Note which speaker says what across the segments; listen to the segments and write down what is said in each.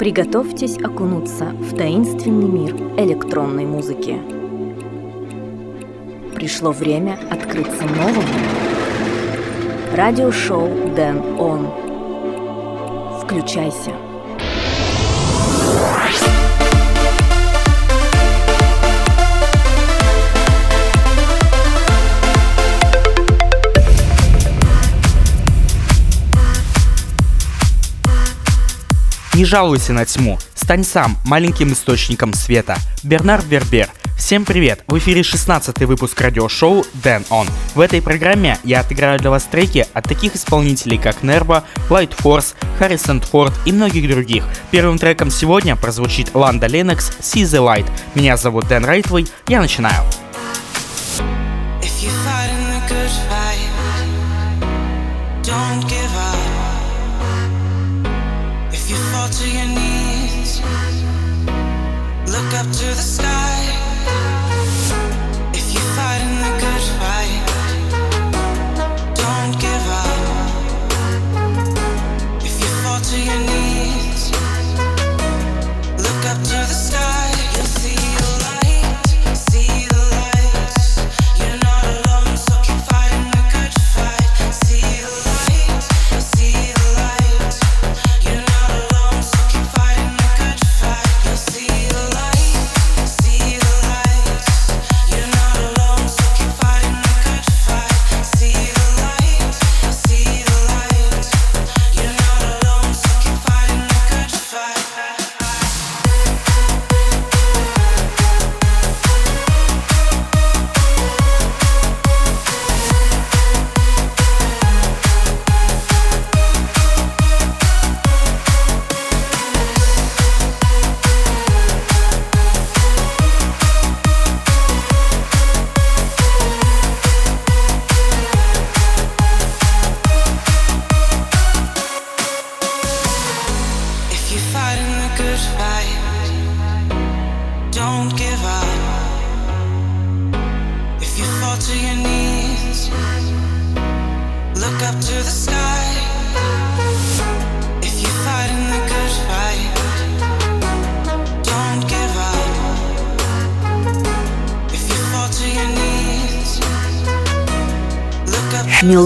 Speaker 1: Приготовьтесь окунуться в таинственный мир электронной музыки. Пришло время открыться новому. Радиошоу Дэн Он. Включайся.
Speaker 2: Не жалуйся на тьму, стань сам маленьким источником света. Бернард Вербер. Всем привет! В эфире 16 выпуск радиошоу Dan On. В этой программе я отыграю для вас треки от таких исполнителей, как Нерва, Light Force, Harrison Ford и многих других. Первым треком сегодня прозвучит Ланда Ленокс See the Light. Меня зовут Дэн Райтвей, я начинаю. Don't give up to the sky.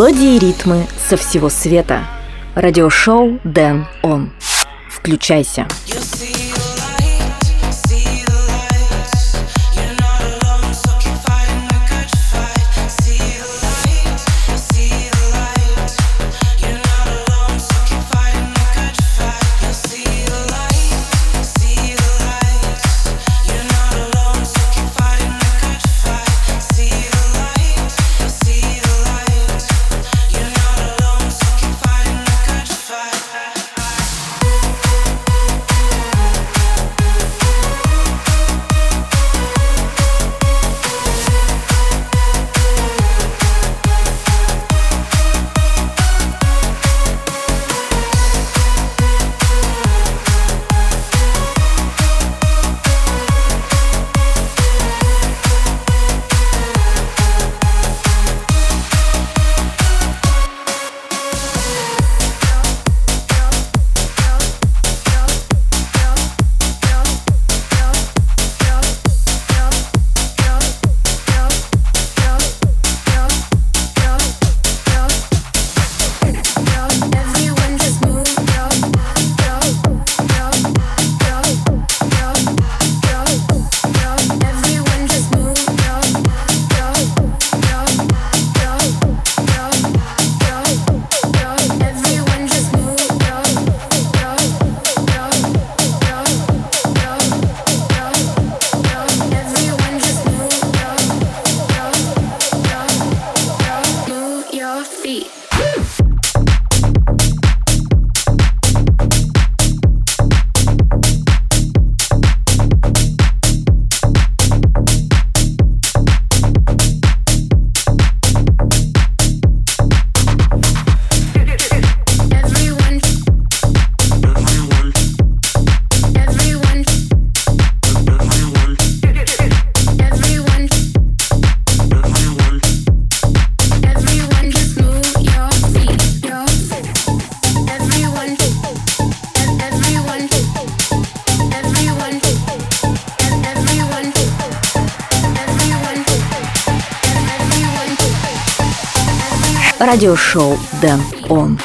Speaker 1: Мелодии и ритмы со всего света. Радиошоу Дэн Он. Включайся.
Speaker 3: Радиошоу Дэн Он.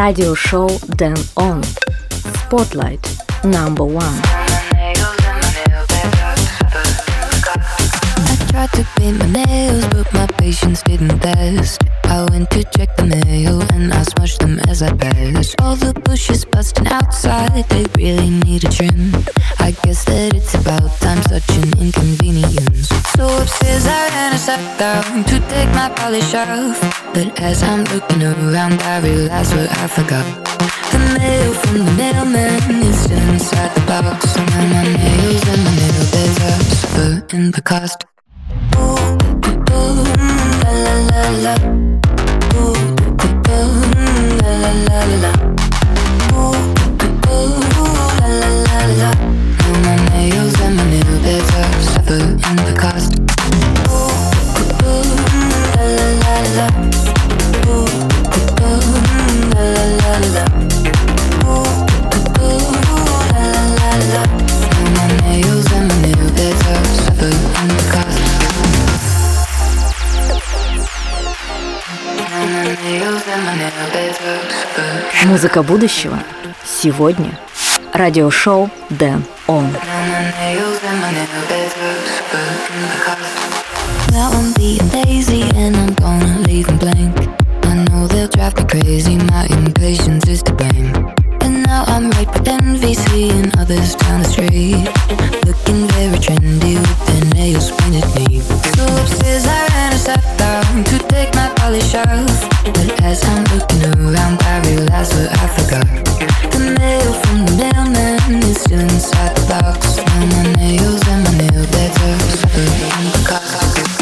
Speaker 3: радиошоу Дэн Он. Spotlight number one.
Speaker 4: tried to paint my nails, but my patience didn't last. I went to check the mail and I smushed them as I passed. All the bushes busting outside, they really need a trim. I guess that it's about time, such an inconvenience. So upstairs I ran and sat down to take my polish off. But as I'm looking around, I realize what I forgot. The mail from the mailman is still inside the box. And my nails and my nail beds are in the cost. Ooh, ooh, la la la la. La la la
Speaker 3: Музыка будущего сегодня. Радиошоу Дэн Он.
Speaker 4: Now I'm being lazy and I'm gonna leave them blank. I know they'll drive me crazy, my impatience is to blame. And now I'm right with envy, seeing others down the street. Looking very trendy with their nails painted neat. So upstairs I ran and sat down to take my polish off. But as I'm looking around, I realize what I forgot. The mail from the mailman is still inside the box. Now my nails and my nail beds are suffering the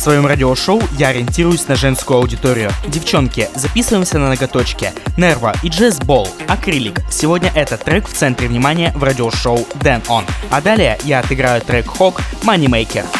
Speaker 5: своем радиошоу я ориентируюсь на женскую аудиторию. Девчонки, записываемся на ноготочке. Нерва и Джесс Бол, Акрилик. Сегодня этот трек в центре внимания в радиошоу Dan On. А далее я отыграю трек Hawk Moneymaker. Money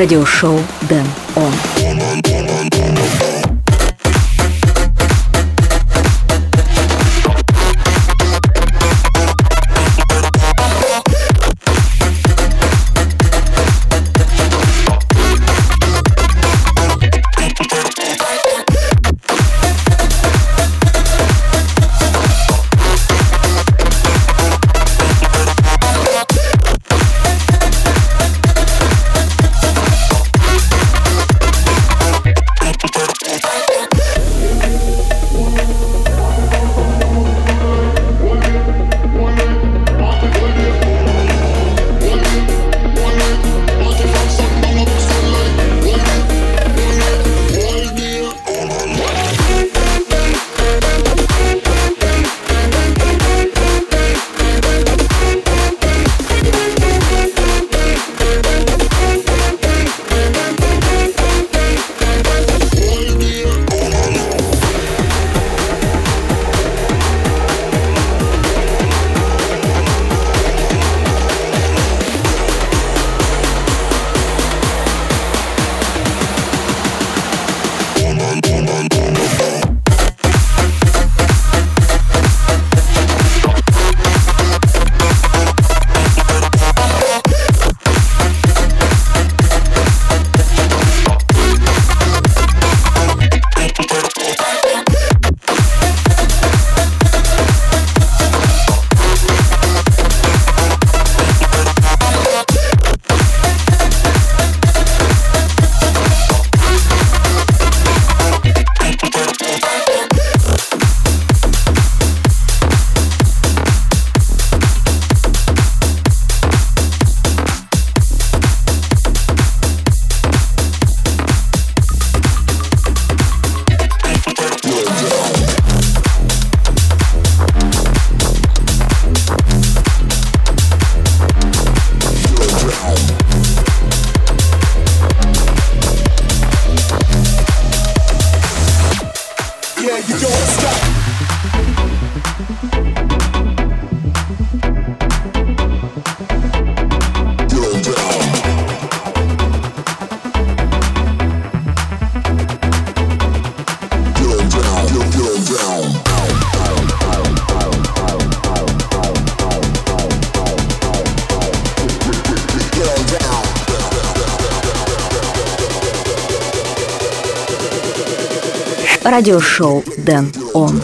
Speaker 6: Радиошоу
Speaker 1: радиошоу «Дэн Он».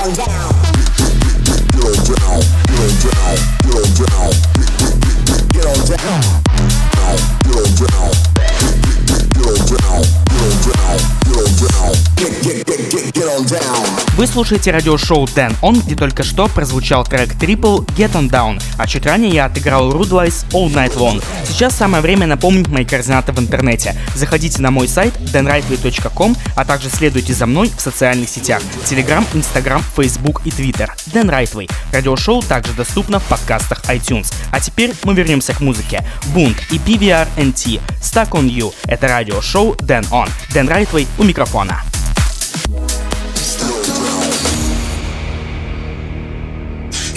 Speaker 7: down, down.
Speaker 6: Вы слушаете радиошоу Дэн Он, где только что прозвучал трек Triple Get On Down, а чуть ранее я отыграл Rudewise All Night Long. Сейчас самое время напомнить мои координаты в интернете. Заходите на мой сайт denrightway.com, а также следуйте за мной в социальных сетях Telegram, Instagram, Facebook и Twitter. Дэн Райтвей. Радиошоу также доступно в подкастах iTunes. А теперь мы вернемся к музыке. Бунт и PVRNT. Stuck on You. Это радиошоу Дэн Он. Дэн Райтвей у микрофона.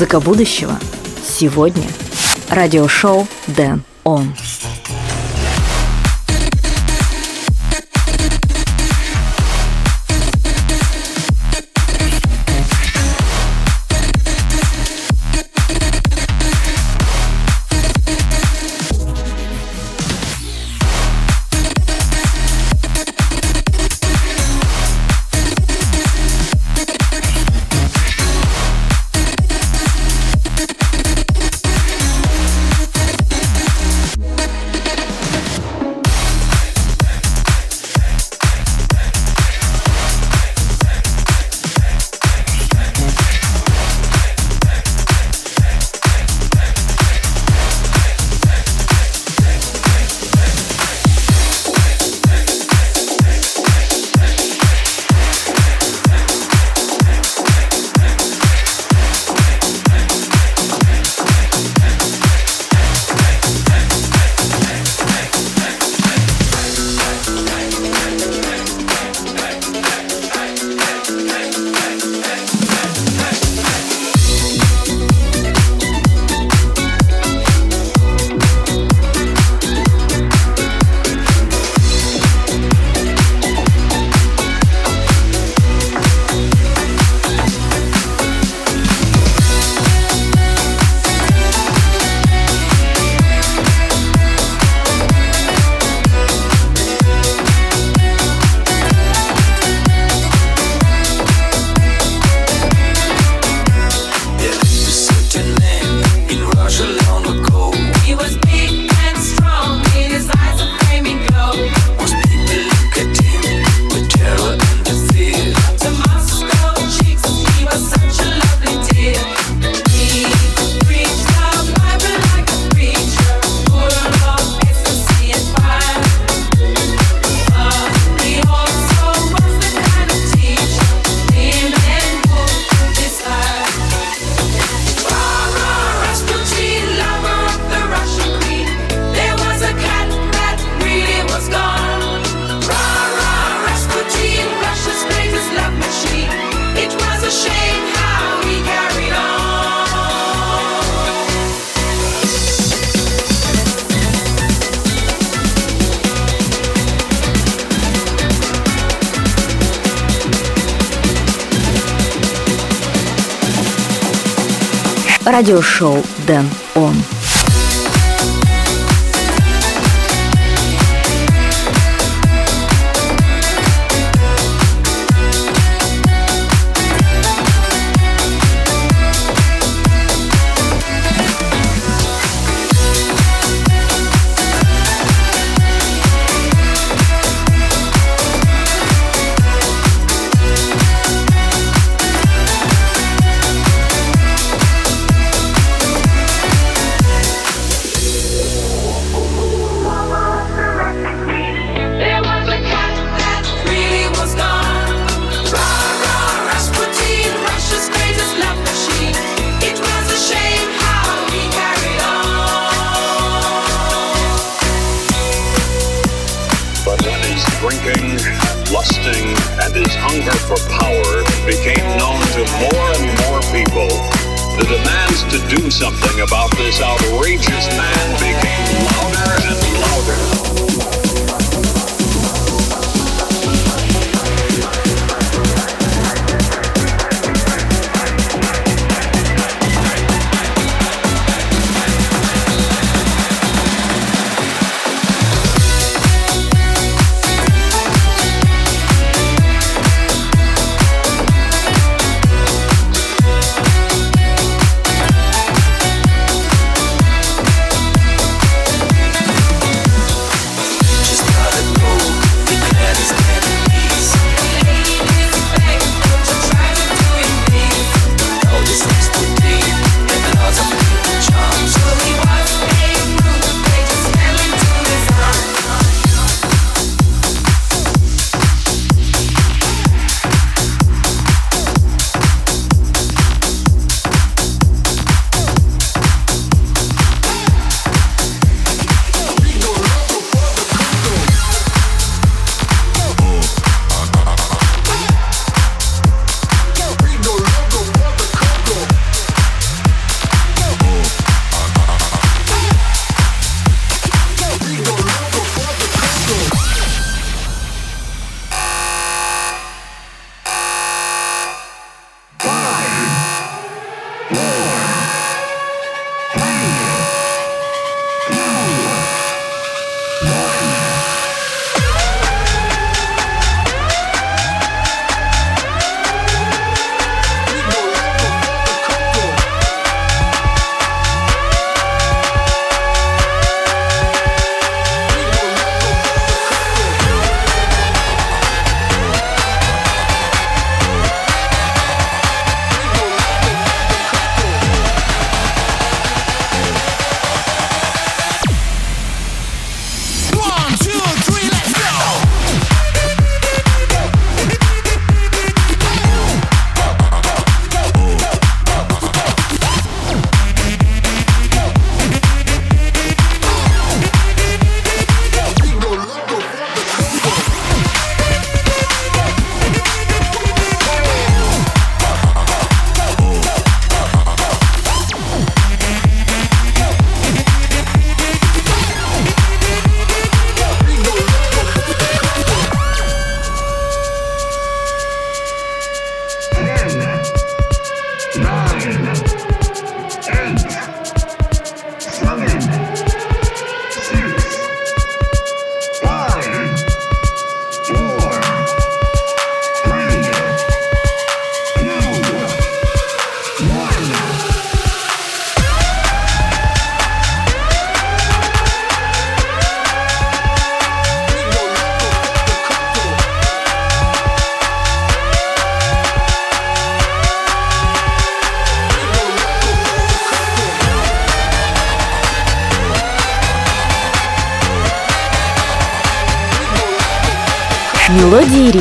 Speaker 1: Музыка будущего. Сегодня радиошоу Дэн Он.
Speaker 8: радиошоу «Дэн Он».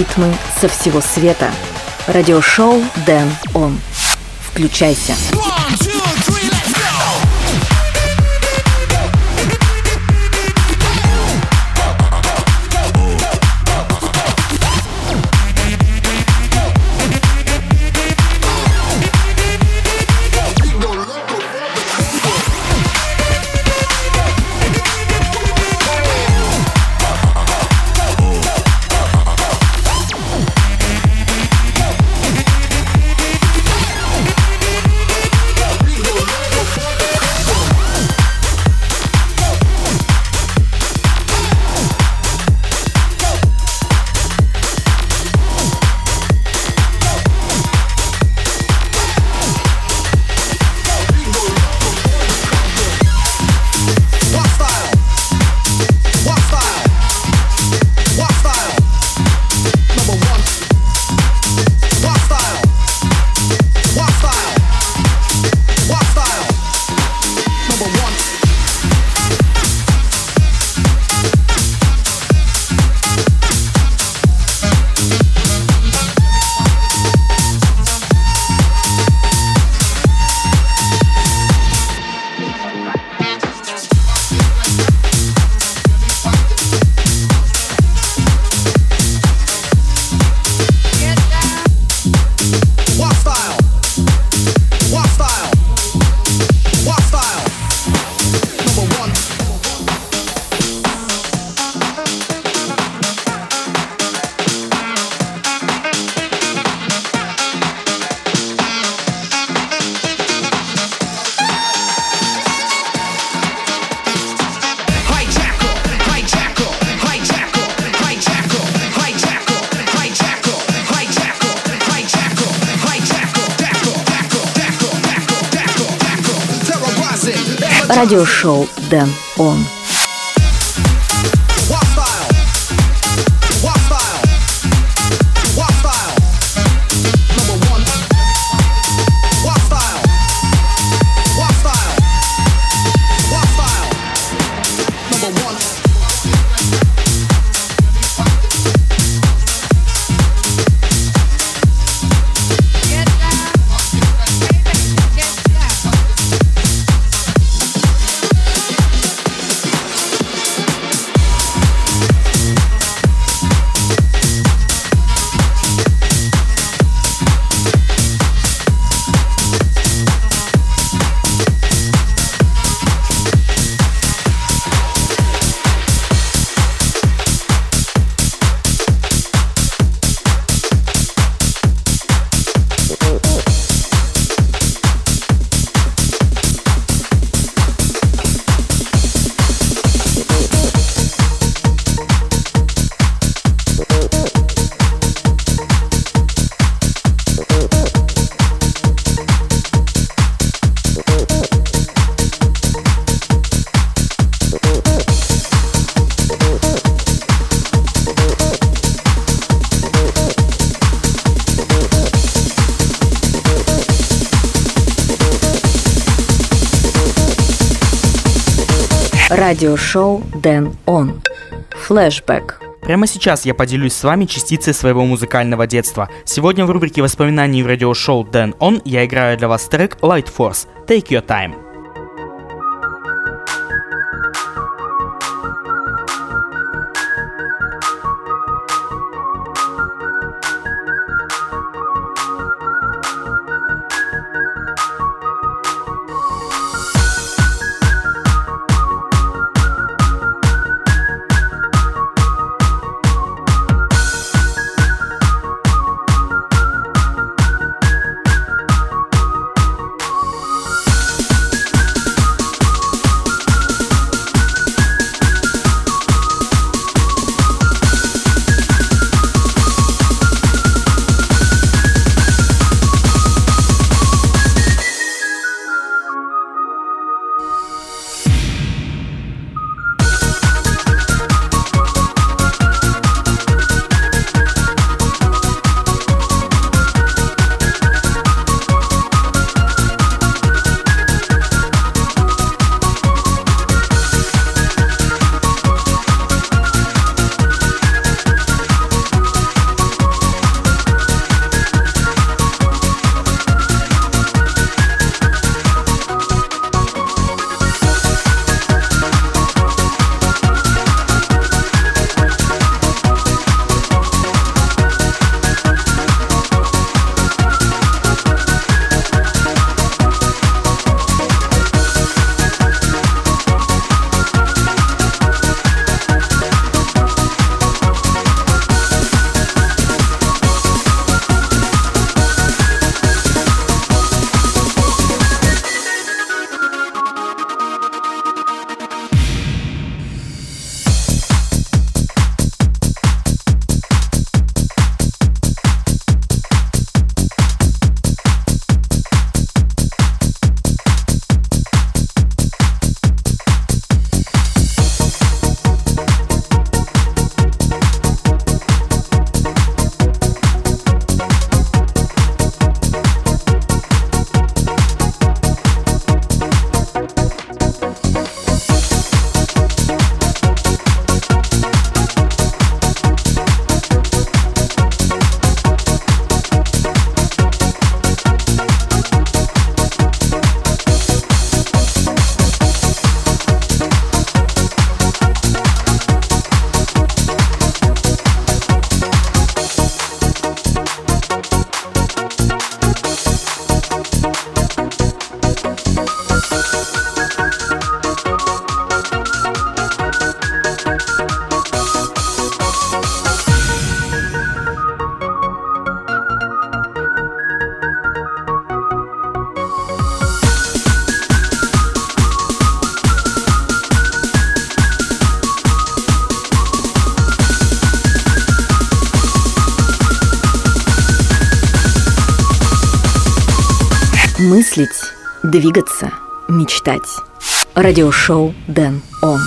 Speaker 8: ритмы со всего света. Радиошоу Дэн Он. Включайся.
Speaker 1: Включайся. Радиошоу Дэн Он. Радиошоу Дэн Он. Флэшбэк.
Speaker 9: Прямо сейчас я поделюсь с вами частицей своего музыкального детства. Сегодня в рубрике воспоминаний в радиошоу Дэн Он я играю для вас трек Light Force Take Your Time.
Speaker 1: Мыслить, двигаться, мечтать.
Speaker 3: Радиошоу Дэн Он.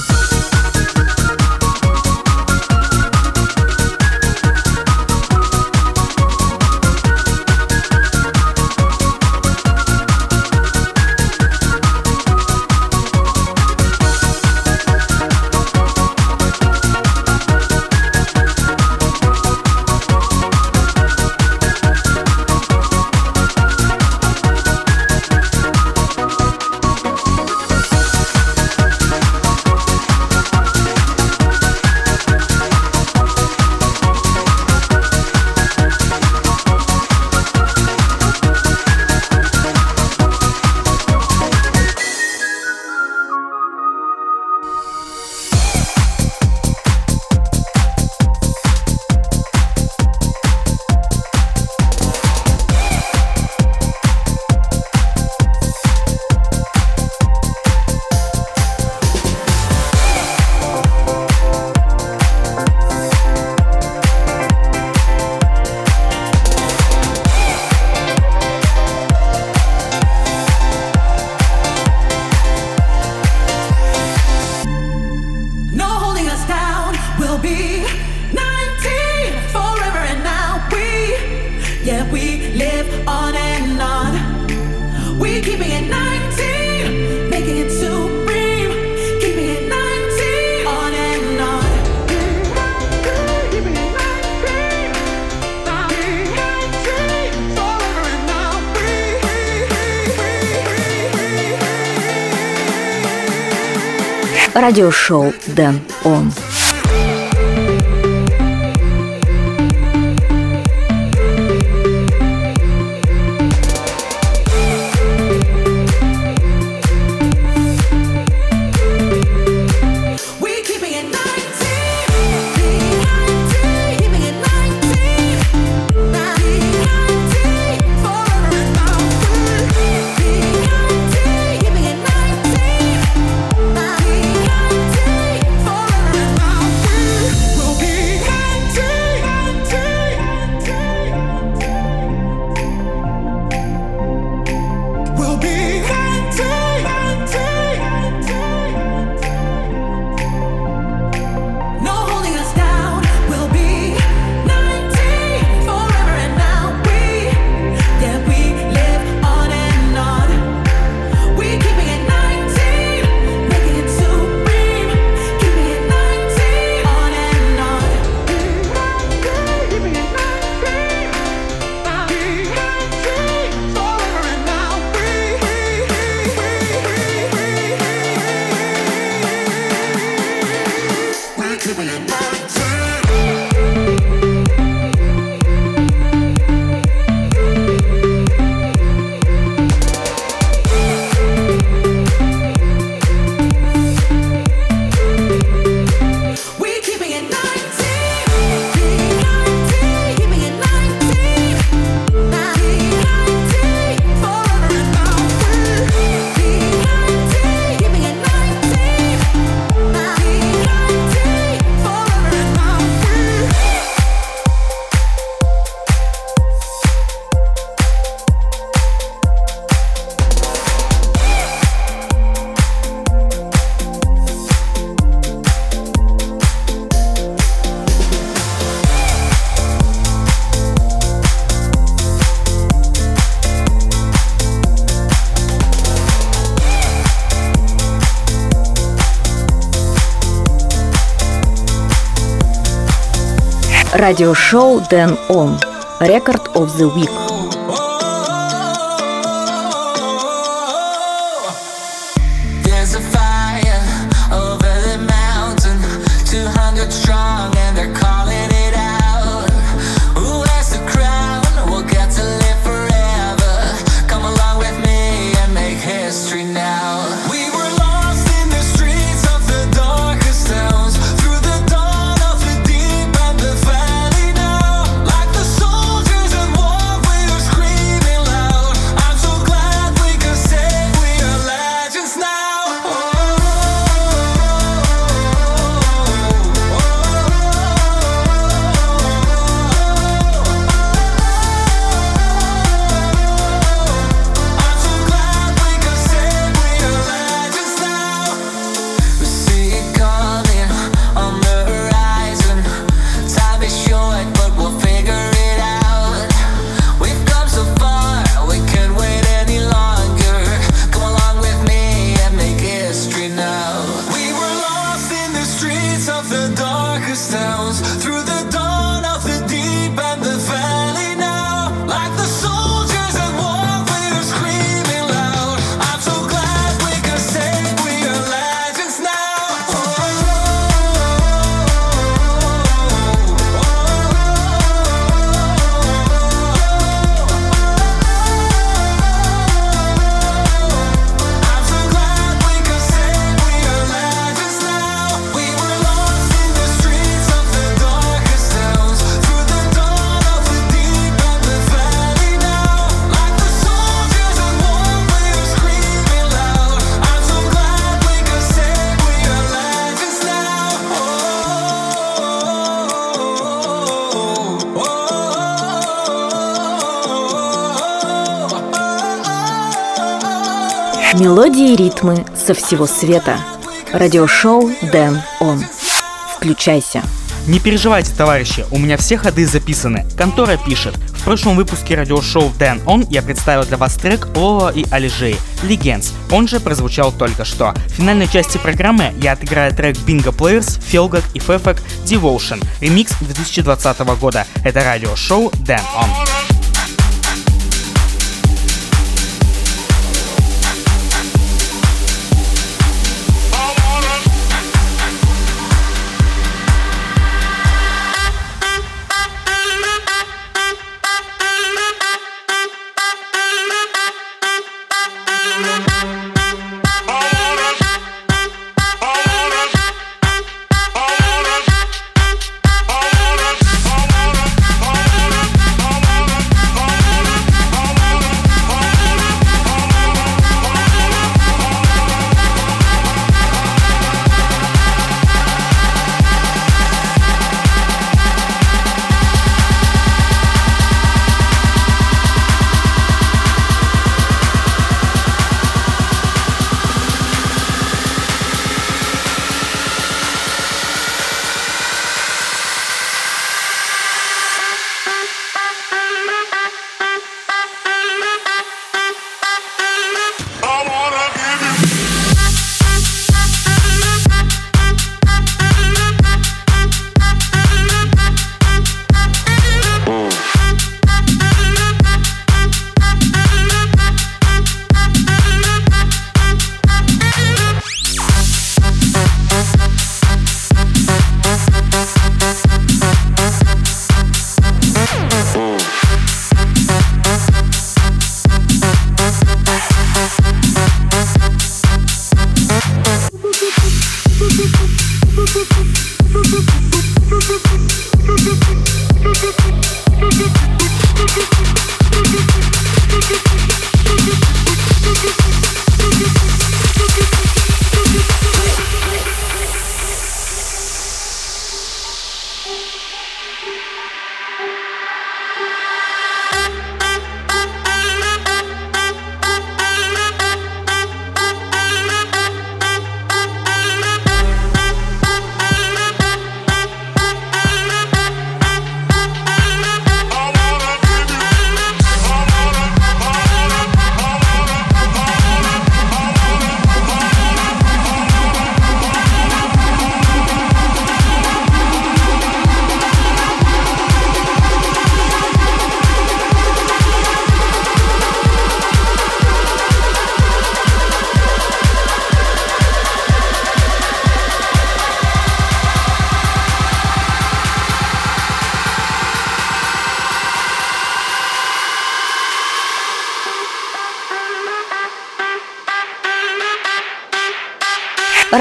Speaker 3: радиошоу «Дэн Он».
Speaker 1: Radio
Speaker 3: Show Then Он. Record of the Week.
Speaker 1: Ритмы со всего света. Радиошоу Дэн Он. Включайся.
Speaker 9: Не переживайте, товарищи, у меня все ходы записаны. Контора пишет. В прошлом выпуске радиошоу Дэн Он я представил для вас трек Лола и Алижей Legends. Он же прозвучал только что. В финальной части программы я отыграю трек Bingo Players, Felgak и Fefek Devotion. Ремикс 2020 года. Это радиошоу Дэн Он.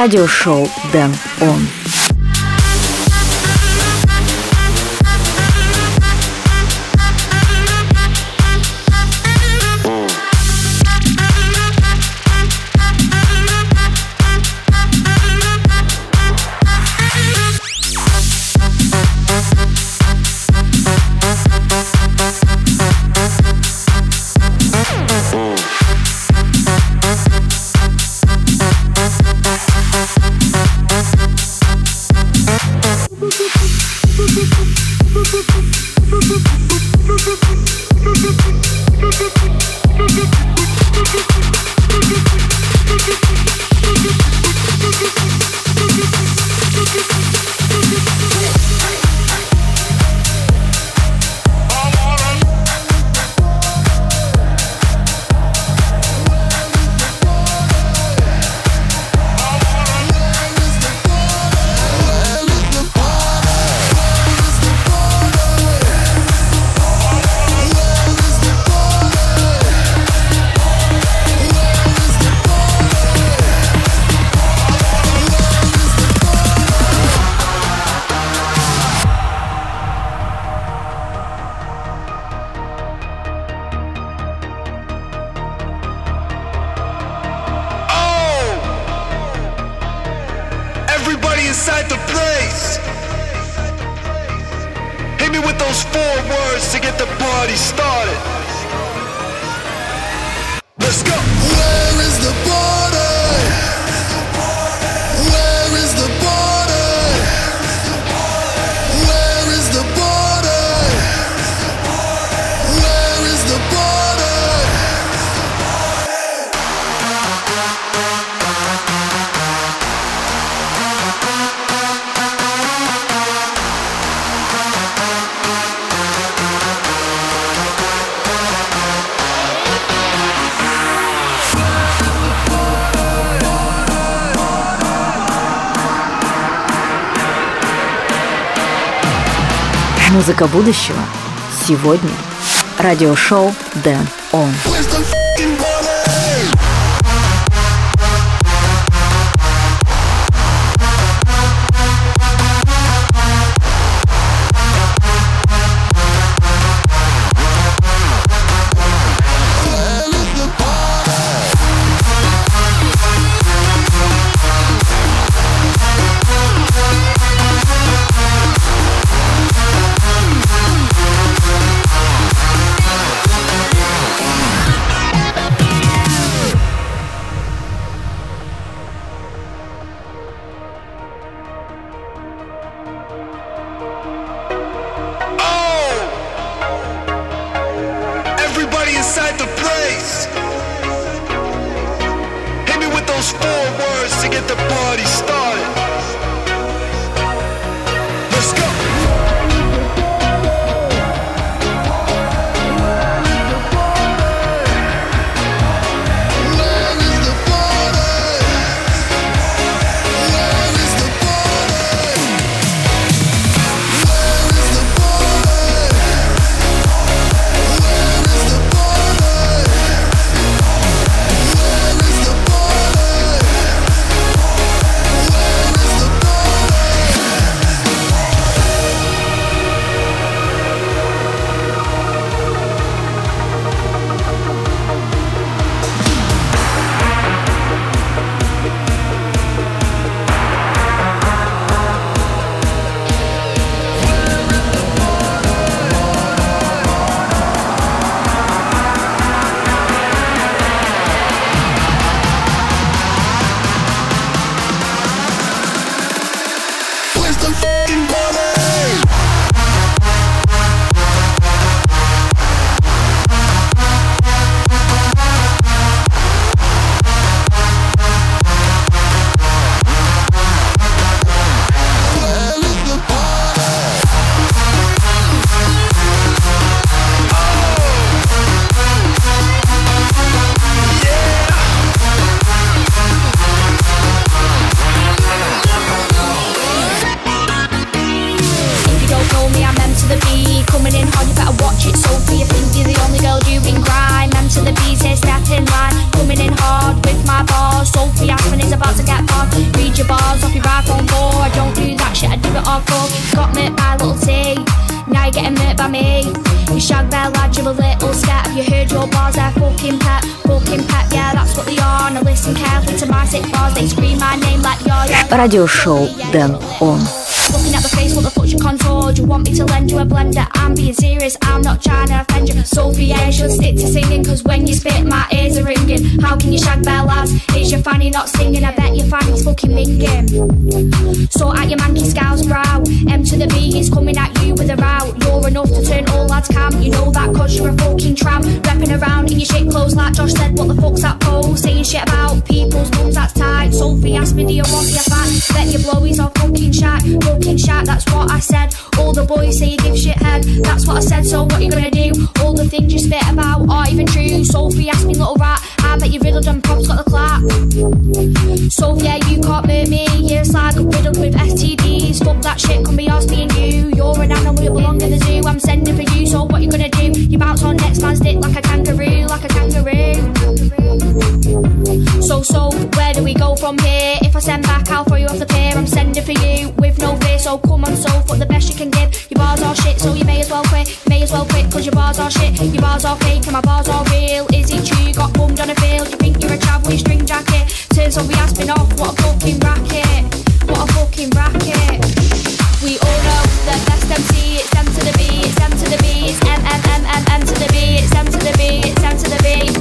Speaker 1: Радиошоу Дэн Он.
Speaker 10: Those four words to get the party started. Let's go.
Speaker 3: Музыка будущего сегодня. Радиошоу Дэн Он.
Speaker 10: Those four words to get the party started.
Speaker 11: by me. You shag bear lad, you're a little scat. Have you heard your bars? They're fucking pet, fucking pet. Yeah, that's what they are. Now listen carefully to my sick bars. They scream my name like yo yo.
Speaker 3: Радиошоу Дэн Он.
Speaker 11: Looking at the face, what the fuck's your contour? Do you want me to lend you a blender? I'm being serious, I'm not trying to offend you. Sophie, I should stick to singing, cause when you spit, my ears are ringing. How can you shag lads? Is your fanny not singing? I bet your fanny's fucking minging. So at your manky scowl's brow, M to the B he's coming at you with a row. You're enough to turn all lads cam, you know that cause you're a fucking tramp. Repping around in your shit clothes like Josh said, what the fuck's that pose? Saying shit about people's mums, that's tight. Sophie asked me, do you want a fat? Bet your blowies are fucking shat, fucking shat, that's what I said. All the boys say you give shit head, that's what I said, so what you gonna do? All the things you spit about aren't even true. Sophie asked me, little rat, I bet you riddled and props got the clap. Sophie, yeah, you can't murder me, you're like riddled with STDs. Fuck that shit, can be us, me you. You're an animal, you belong in the zoo. I'm sending for you, so what you gonna do? You bounce on next man's dick like a kangaroo, like a kangaroo. So, so, where do we go from here? If I send back, I'll throw you off the pier. I'm sending for you so come on, so what the best you can give. Your bars are shit, so you may as well quit. You may as well quit, cause your bars are shit. Your bars are fake, and my bars are real. Is it true? You got bummed on a field. You think you're a chap with string jacket. Turns on we has been off, what a fucking racket. What a fucking racket. We all know the best MC, it's M to the B, it's M to the B, it's M M M M M to the B, it's M to the B, it's M to the B.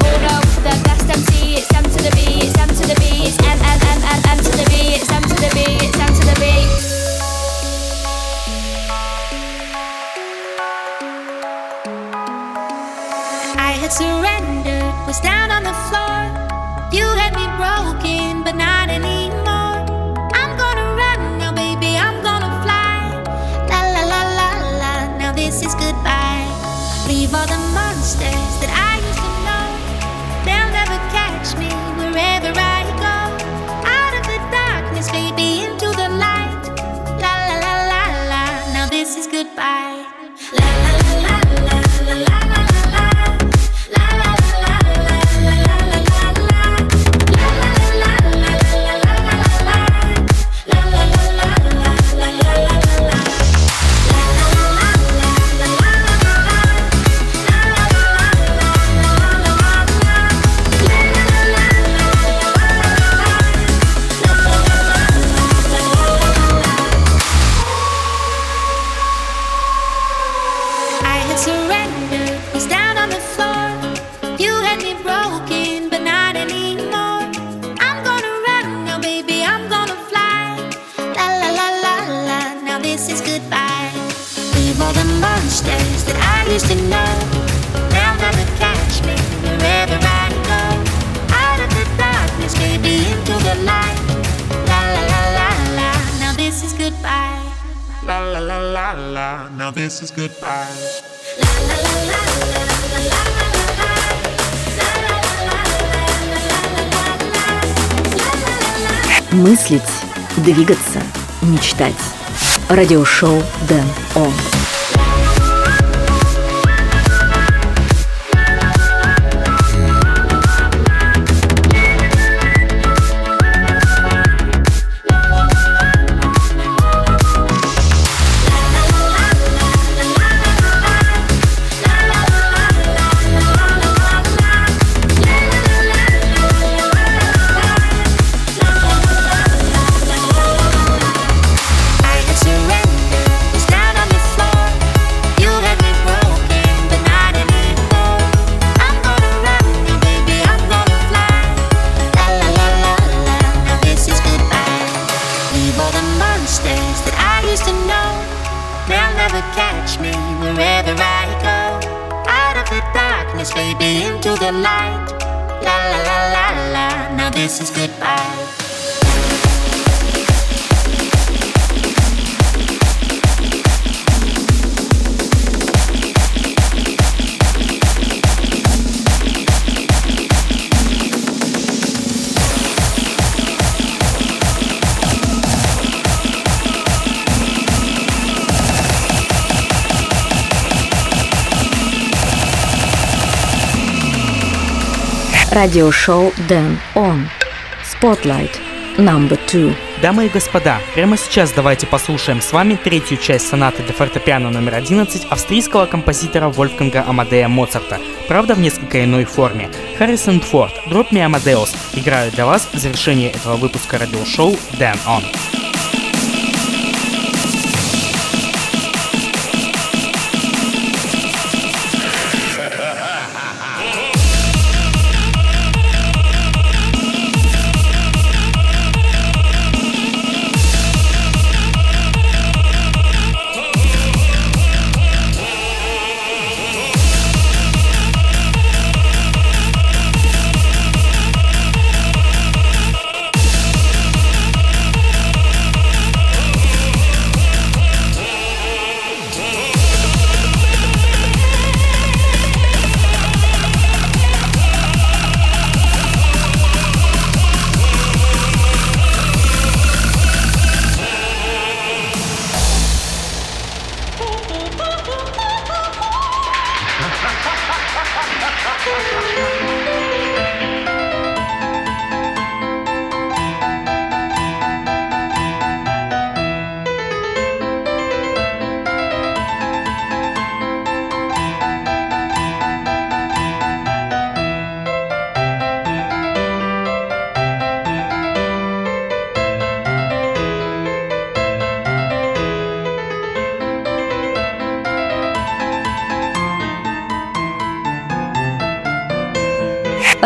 Speaker 12: Stays. Радиошоу Дэн Радиошоу Дэн Он. Spotlight. Number two.
Speaker 9: Дамы и господа, прямо сейчас давайте послушаем с вами третью часть сонаты для фортепиано номер 11 австрийского композитора Вольфганга Амадея Моцарта, правда в несколько иной форме. Харрисон Форд, Drop Me Amadeus играют для вас в завершении этого выпуска радиошоу Dan On.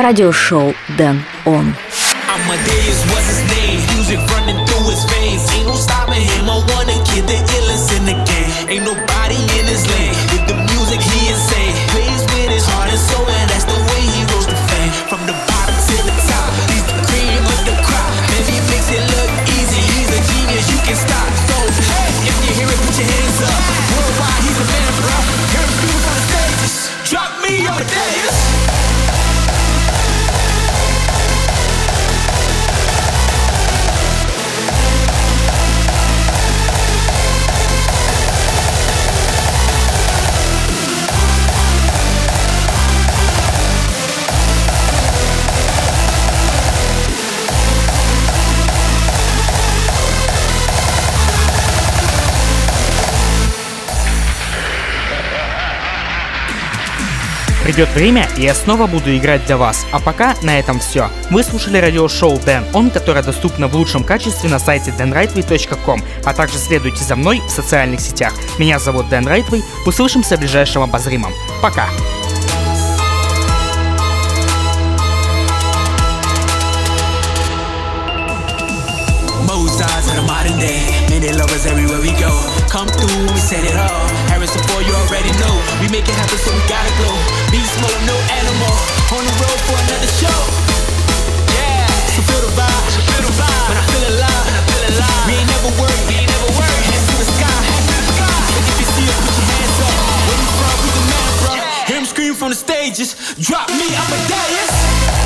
Speaker 12: Радиошоу Дэн Он.
Speaker 9: Придет время, и я снова буду играть для вас. А пока на этом все. Вы слушали радиошоу Дэн Он, которое доступно в лучшем качестве на сайте danrightway.com, а также следуйте за мной в социальных сетях. Меня зовут Дэн Райтвей. Услышимся в ближайшем обозримом. Пока!
Speaker 13: Come through, we set it off. before you already know. We make it happen, so we gotta go. Beast mode, no animal. On the road for another show. Yeah. So feel the vibe. Feel the vibe. When I feel alive. I feel alive. We ain't never worried. We ain't never worried. To the sky. To the sky. Put your hands up. From? We the man, bro. Scream from the stages. Drop me, I'm a dance.